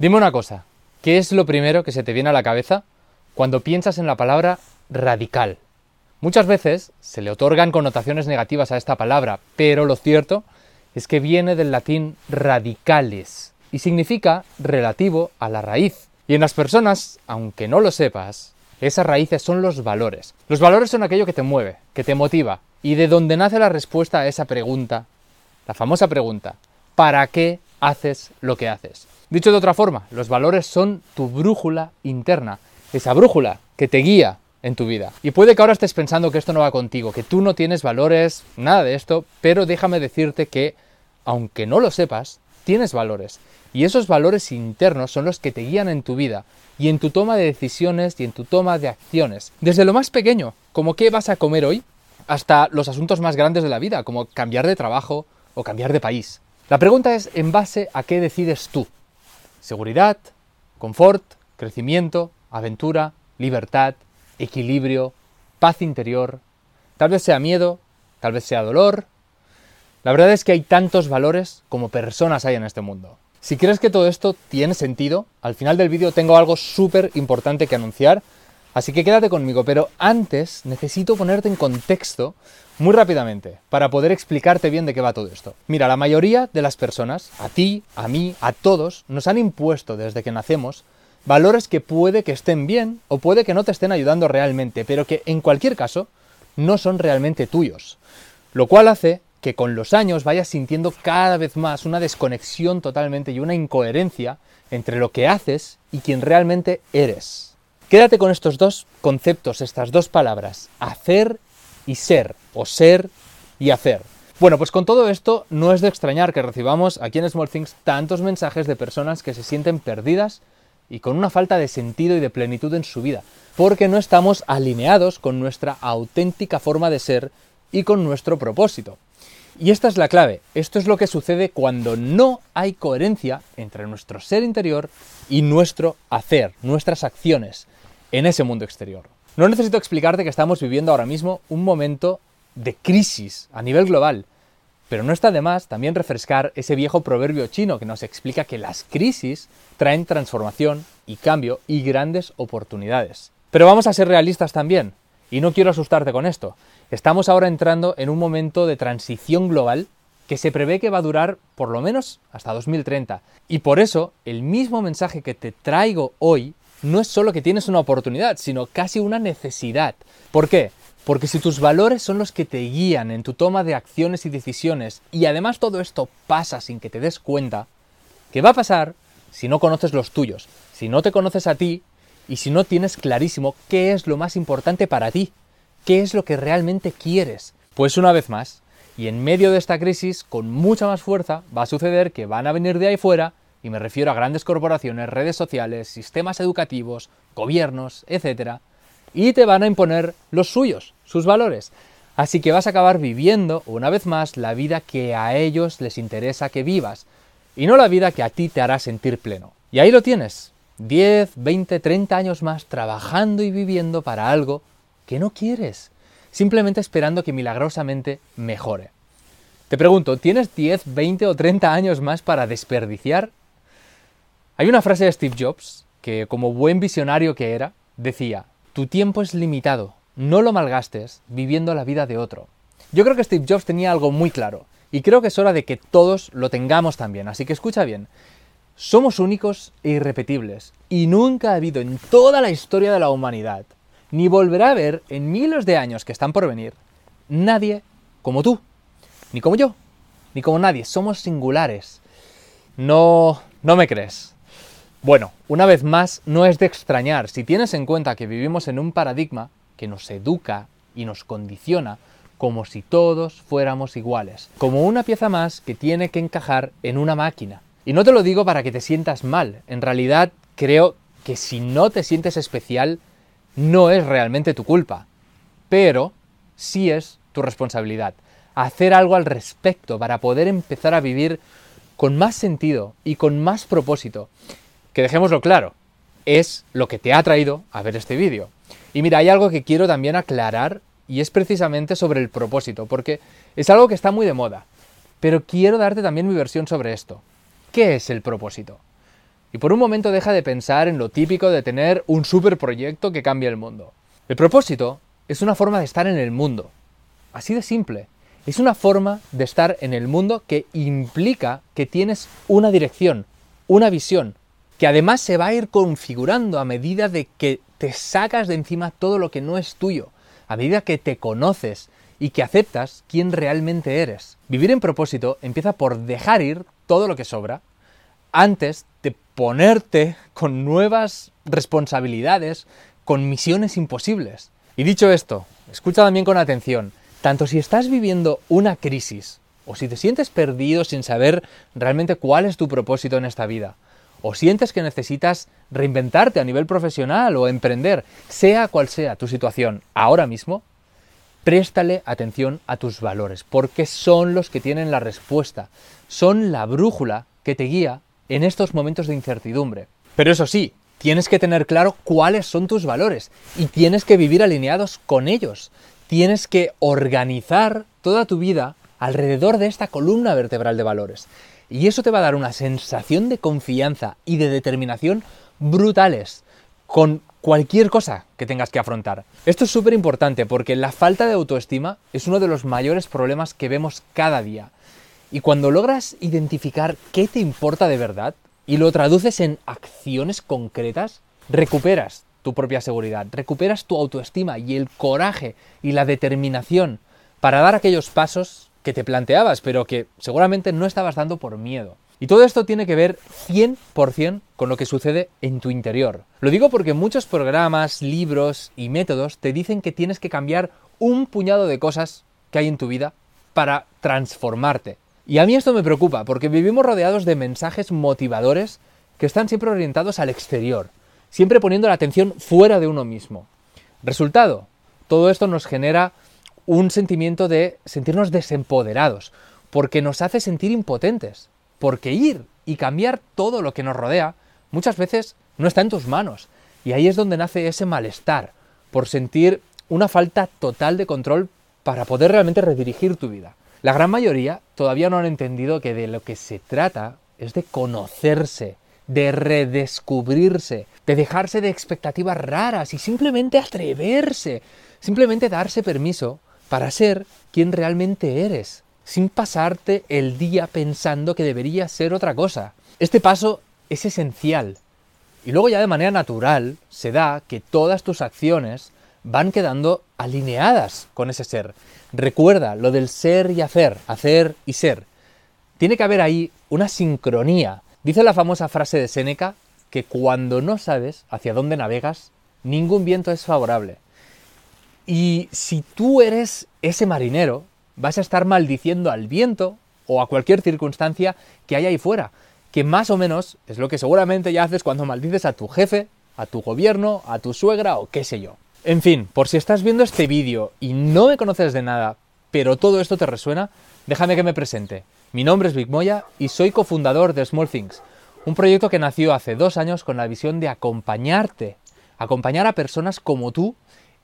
Dime una cosa, ¿qué es lo primero que se te viene a la cabeza cuando piensas en la palabra radical? Muchas veces se le otorgan connotaciones negativas a esta palabra, pero lo cierto es que viene del latín radicales y significa relativo a la raíz. Y en las personas, aunque no lo sepas, esas raíces son los valores. Los valores son aquello que te mueve, que te motiva, y de donde nace la respuesta a esa pregunta, la famosa pregunta, ¿para qué haces lo que haces? Dicho de otra forma, los valores son tu brújula interna, esa brújula que te guía en tu vida. Y puede que ahora estés pensando que esto no va contigo, que tú no tienes valores, nada de esto, pero déjame decirte que, aunque no lo sepas, tienes valores. Y esos valores internos son los que te guían en tu vida y en tu toma de decisiones y en tu toma de acciones. Desde lo más pequeño, como qué vas a comer hoy, hasta los asuntos más grandes de la vida, como cambiar de trabajo o cambiar de país. La pregunta es en base a qué decides tú. Seguridad, confort, crecimiento, aventura, libertad, equilibrio, paz interior, tal vez sea miedo, tal vez sea dolor. La verdad es que hay tantos valores como personas hay en este mundo. Si crees que todo esto tiene sentido, al final del vídeo tengo algo súper importante que anunciar, así que quédate conmigo, pero antes necesito ponerte en contexto muy rápidamente para poder explicarte bien de qué va todo esto. Mira, la mayoría de las personas, a ti, a mí, a todos, nos han impuesto desde que nacemos valores que puede que estén bien o puede que no te estén ayudando realmente, pero que en cualquier caso no son realmente tuyos. Lo cual hace que con los años vayas sintiendo cada vez más una desconexión totalmente y una incoherencia entre lo que haces y quien realmente eres. Quédate con estos dos conceptos, estas dos palabras, hacer y ser, o ser y hacer. Bueno, pues con todo esto no es de extrañar que recibamos aquí en Small Things tantos mensajes de personas que se sienten perdidas y con una falta de sentido y de plenitud en su vida, porque no estamos alineados con nuestra auténtica forma de ser y con nuestro propósito. Y esta es la clave, esto es lo que sucede cuando no hay coherencia entre nuestro ser interior y nuestro hacer, nuestras acciones en ese mundo exterior. No necesito explicarte que estamos viviendo ahora mismo un momento de crisis a nivel global, pero no está de más también refrescar ese viejo proverbio chino que nos explica que las crisis traen transformación y cambio y grandes oportunidades. Pero vamos a ser realistas también, y no quiero asustarte con esto. Estamos ahora entrando en un momento de transición global que se prevé que va a durar por lo menos hasta 2030. Y por eso el mismo mensaje que te traigo hoy no es solo que tienes una oportunidad, sino casi una necesidad. ¿Por qué? Porque si tus valores son los que te guían en tu toma de acciones y decisiones, y además todo esto pasa sin que te des cuenta, ¿qué va a pasar si no conoces los tuyos? Si no te conoces a ti y si no tienes clarísimo qué es lo más importante para ti, qué es lo que realmente quieres. Pues una vez más, y en medio de esta crisis, con mucha más fuerza, va a suceder que van a venir de ahí fuera, y me refiero a grandes corporaciones, redes sociales, sistemas educativos, gobiernos, etcétera, y te van a imponer los suyos, sus valores. Así que vas a acabar viviendo, una vez más, la vida que a ellos les interesa que vivas, y no la vida que a ti te hará sentir pleno. Y ahí lo tienes, 10, 20, 30 años más trabajando y viviendo para algo que no quieres, simplemente esperando que milagrosamente mejore. Te pregunto, ¿tienes 10, 20 o 30 años más para desperdiciar? Hay una frase de Steve Jobs que, como buen visionario que era, decía, tu tiempo es limitado, no lo malgastes viviendo la vida de otro. Yo creo que Steve Jobs tenía algo muy claro, y creo que es hora de que todos lo tengamos también, así que escucha bien. Somos únicos e irrepetibles, y nunca ha habido en toda la historia de la humanidad, ni volverá a haber en miles de años que están por venir, nadie como tú, ni como yo, ni como nadie, somos singulares. No, no me crees. Bueno, una vez más, no es de extrañar si tienes en cuenta que vivimos en un paradigma que nos educa y nos condiciona como si todos fuéramos iguales, como una pieza más que tiene que encajar en una máquina. Y no te lo digo para que te sientas mal, en realidad creo que si no te sientes especial, no es realmente tu culpa, pero sí es tu responsabilidad. Hacer algo al respecto para poder empezar a vivir con más sentido y con más propósito que dejémoslo claro, es lo que te ha traído a ver este vídeo. Y mira, hay algo que quiero también aclarar y es precisamente sobre el propósito, porque es algo que está muy de moda. Pero quiero darte también mi versión sobre esto. ¿Qué es el propósito? Y por un momento deja de pensar en lo típico de tener un superproyecto que cambie el mundo. El propósito es una forma de estar en el mundo. Así de simple. Es una forma de estar en el mundo que implica que tienes una dirección, una visión, que además se va a ir configurando a medida de que te sacas de encima todo lo que no es tuyo, a medida que te conoces y que aceptas quién realmente eres. Vivir en propósito empieza por dejar ir todo lo que sobra antes de ponerte con nuevas responsabilidades, con misiones imposibles. Y dicho esto, escucha también con atención, tanto si estás viviendo una crisis, o si te sientes perdido sin saber realmente cuál es tu propósito en esta vida, o sientes que necesitas reinventarte a nivel profesional o emprender, sea cual sea tu situación ahora mismo, préstale atención a tus valores, porque son los que tienen la respuesta, son la brújula que te guía en estos momentos de incertidumbre. Pero eso sí, tienes que tener claro cuáles son tus valores y tienes que vivir alineados con ellos. Tienes que organizar toda tu vida alrededor de esta columna vertebral de valores. Y eso te va a dar una sensación de confianza y de determinación brutales con cualquier cosa que tengas que afrontar. Esto es súper importante porque la falta de autoestima es uno de los mayores problemas que vemos cada día. Y cuando logras identificar qué te importa de verdad y lo traduces en acciones concretas, recuperas tu propia seguridad, recuperas tu autoestima y el coraje y la determinación para dar aquellos pasos que te planteabas, pero que seguramente no estabas dando por miedo. Y todo esto tiene que ver 100% con lo que sucede en tu interior. Lo digo porque muchos programas, libros y métodos te dicen que tienes que cambiar un puñado de cosas que hay en tu vida para transformarte. Y a mí esto me preocupa, porque vivimos rodeados de mensajes motivadores que están siempre orientados al exterior, siempre poniendo la atención fuera de uno mismo. Resultado, todo esto nos genera un sentimiento de sentirnos desempoderados, porque nos hace sentir impotentes, porque ir y cambiar todo lo que nos rodea muchas veces no está en tus manos, y ahí es donde nace ese malestar, por sentir una falta total de control para poder realmente redirigir tu vida. La gran mayoría todavía no han entendido que de lo que se trata es de conocerse, de redescubrirse, de dejarse de expectativas raras y simplemente atreverse, simplemente darse permiso para ser quien realmente eres, sin pasarte el día pensando que debería ser otra cosa. Este paso es esencial. Y luego ya de manera natural se da que todas tus acciones van quedando alineadas con ese ser. Recuerda lo del ser y hacer, hacer y ser. Tiene que haber ahí una sincronía. Dice la famosa frase de Séneca que cuando no sabes hacia dónde navegas, ningún viento es favorable. Y si tú eres ese marinero, vas a estar maldiciendo al viento o a cualquier circunstancia que haya ahí fuera, que más o menos es lo que seguramente ya haces cuando maldices a tu jefe, a tu gobierno, a tu suegra o qué sé yo. En fin, por si estás viendo este vídeo y no me conoces de nada, pero todo esto te resuena, déjame que me presente. Mi nombre es Vic Moya y soy cofundador de Small Things, un proyecto que nació hace dos años con la visión de acompañarte, acompañar a personas como tú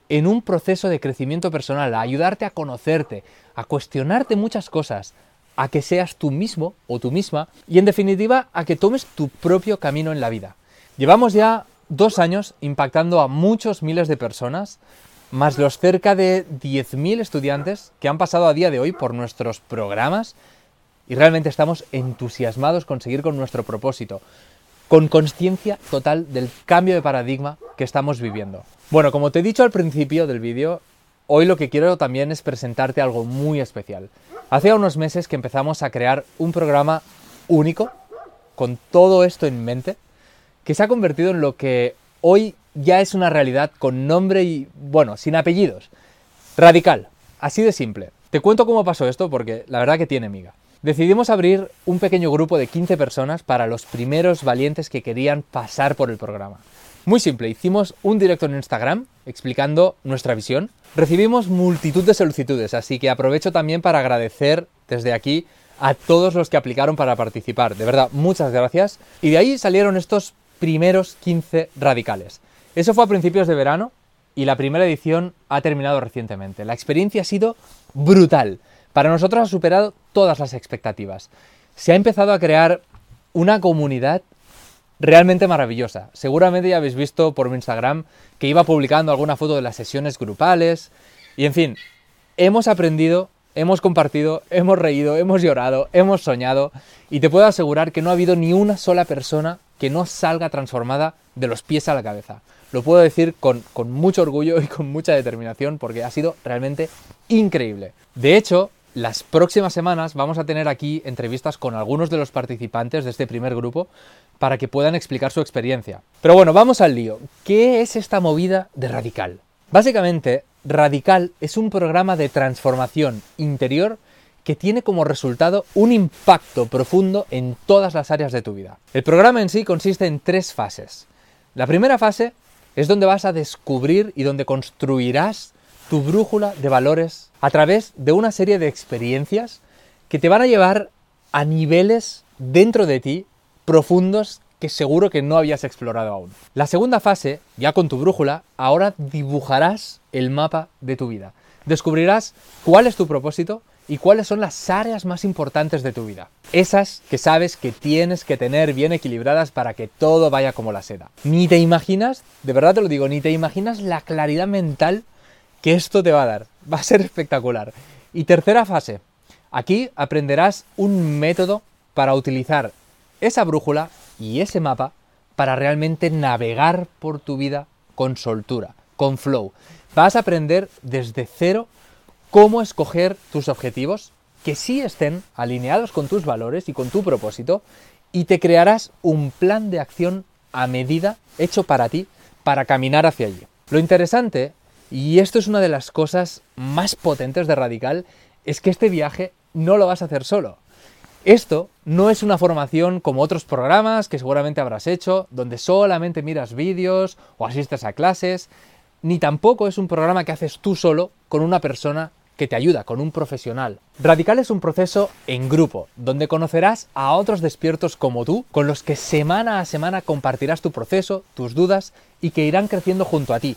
en un proceso de crecimiento personal, a ayudarte a conocerte, a cuestionarte muchas cosas, a que seas tú mismo o tú misma y en definitiva a que tomes tu propio camino en la vida. Llevamos ya dos años impactando a muchos miles de personas, más los cerca de 10.000 estudiantes que han pasado a día de hoy por nuestros programas y realmente estamos entusiasmados con seguir con nuestro propósito, con conciencia total del cambio de paradigma que estamos viviendo. Bueno, como te he dicho al principio del vídeo, hoy lo que quiero también es presentarte algo muy especial. Hace unos meses que empezamos a crear un programa único, con todo esto en mente, que se ha convertido en lo que hoy ya es una realidad con nombre y, bueno, sin apellidos. Radical, así de simple. Te cuento cómo pasó esto porque la verdad que tiene miga. Decidimos abrir un pequeño grupo de 15 personas para los primeros valientes que querían pasar por el programa. Muy simple, hicimos un directo en Instagram explicando nuestra visión. Recibimos multitud de solicitudes, así que aprovecho también para agradecer desde aquí a todos los que aplicaron para participar. De verdad, muchas gracias. Y de ahí salieron estos primeros 15 radicales. Eso fue a principios de verano y la primera edición ha terminado recientemente. La experiencia ha sido brutal. Para nosotros ha superado todas las expectativas. Se ha empezado a crear una comunidad realmente maravillosa. Seguramente ya habéis visto por mi Instagram que iba publicando alguna foto de las sesiones grupales. Y en fin, hemos aprendido, hemos compartido, hemos reído, hemos llorado, hemos soñado. Y te puedo asegurar que no ha habido ni una sola persona que no salga transformada de los pies a la cabeza. Lo puedo decir con, con mucho orgullo y con mucha determinación porque ha sido realmente increíble. De hecho, las próximas semanas vamos a tener aquí entrevistas con algunos de los participantes de este primer grupo para que puedan explicar su experiencia. Pero bueno, vamos al lío. ¿Qué es esta movida de Radical? Básicamente, Radical es un programa de transformación interior que tiene como resultado un impacto profundo en todas las áreas de tu vida. El programa en sí consiste en tres fases. La primera fase es donde vas a descubrir y donde construirás tu brújula de valores a través de una serie de experiencias que te van a llevar a niveles dentro de ti profundos que seguro que no habías explorado aún. La segunda fase, ya con tu brújula, ahora dibujarás el mapa de tu vida. Descubrirás cuál es tu propósito y cuáles son las áreas más importantes de tu vida. Esas que sabes que tienes que tener bien equilibradas para que todo vaya como la seda. Ni te imaginas, de verdad te lo digo, ni te imaginas la claridad mental que esto te va a dar. Va a ser espectacular. Y tercera fase. Aquí aprenderás un método para utilizar esa brújula y ese mapa para realmente navegar por tu vida con soltura, con flow. Vas a aprender desde cero cómo escoger tus objetivos que sí estén alineados con tus valores y con tu propósito y te crearás un plan de acción a medida hecho para ti para caminar hacia allí. Lo interesante y esto es una de las cosas más potentes de Radical, es que este viaje no lo vas a hacer solo. Esto no es una formación como otros programas que seguramente habrás hecho, donde solamente miras vídeos o asistes a clases, ni tampoco es un programa que haces tú solo con una persona que te ayuda, con un profesional. Radical es un proceso en grupo, donde conocerás a otros despiertos como tú, con los que semana a semana compartirás tu proceso, tus dudas y que irán creciendo junto a ti.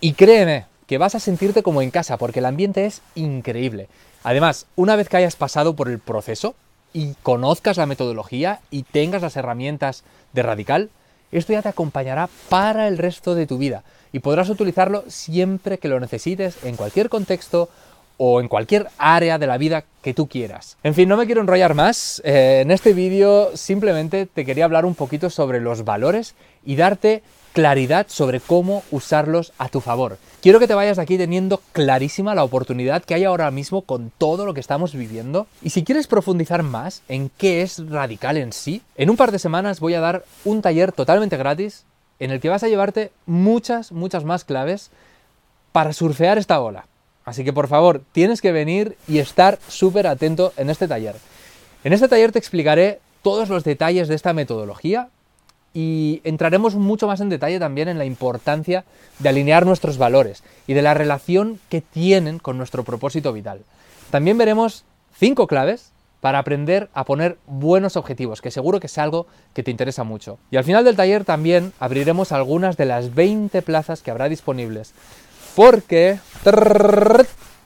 Y créeme que vas a sentirte como en casa porque el ambiente es increíble. Además, una vez que hayas pasado por el proceso y conozcas la metodología y tengas las herramientas de Radical, esto ya te acompañará para el resto de tu vida y podrás utilizarlo siempre que lo necesites en cualquier contexto o en cualquier área de la vida que tú quieras. En fin, no me quiero enrollar más. Eh, en este vídeo simplemente te quería hablar un poquito sobre los valores y darte claridad sobre cómo usarlos a tu favor. Quiero que te vayas de aquí teniendo clarísima la oportunidad que hay ahora mismo con todo lo que estamos viviendo. Y si quieres profundizar más en qué es radical en sí, en un par de semanas voy a dar un taller totalmente gratis en el que vas a llevarte muchas, muchas más claves para surfear esta ola. Así que por favor, tienes que venir y estar súper atento en este taller. En este taller te explicaré todos los detalles de esta metodología, y entraremos mucho más en detalle también en la importancia de alinear nuestros valores y de la relación que tienen con nuestro propósito vital. También veremos cinco claves para aprender a poner buenos objetivos, que seguro que es algo que te interesa mucho. Y al final del taller también abriremos algunas de las 20 plazas que habrá disponibles, porque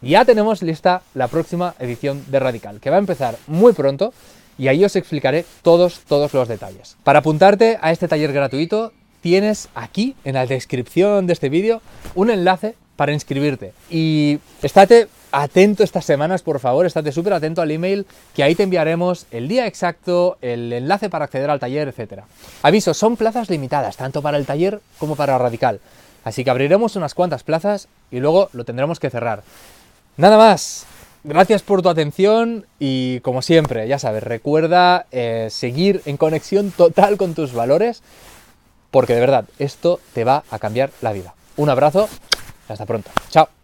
ya tenemos lista la próxima edición de Radical, que va a empezar muy pronto y ahí os explicaré todos, todos los detalles. Para apuntarte a este taller gratuito, tienes aquí, en la descripción de este vídeo, un enlace para inscribirte. Y estate atento estas semanas, por favor, estate súper atento al email, que ahí te enviaremos el día exacto, el enlace para acceder al taller, etc. Aviso, son plazas limitadas, tanto para el taller como para Radical. Así que abriremos unas cuantas plazas y luego lo tendremos que cerrar. Nada más, Gracias por tu atención y como siempre, ya sabes, recuerda eh, seguir en conexión total con tus valores porque de verdad esto te va a cambiar la vida. Un abrazo, hasta pronto. Chao.